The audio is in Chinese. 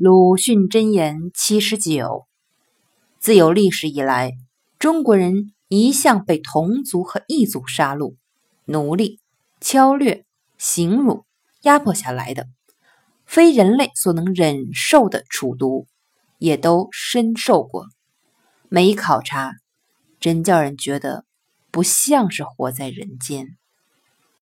鲁迅箴言七十九：自有历史以来，中国人一向被同族和异族杀戮、奴隶、敲掠、刑辱、压迫下来的，非人类所能忍受的处毒，也都深受过。每一考察，真叫人觉得不像是活在人间。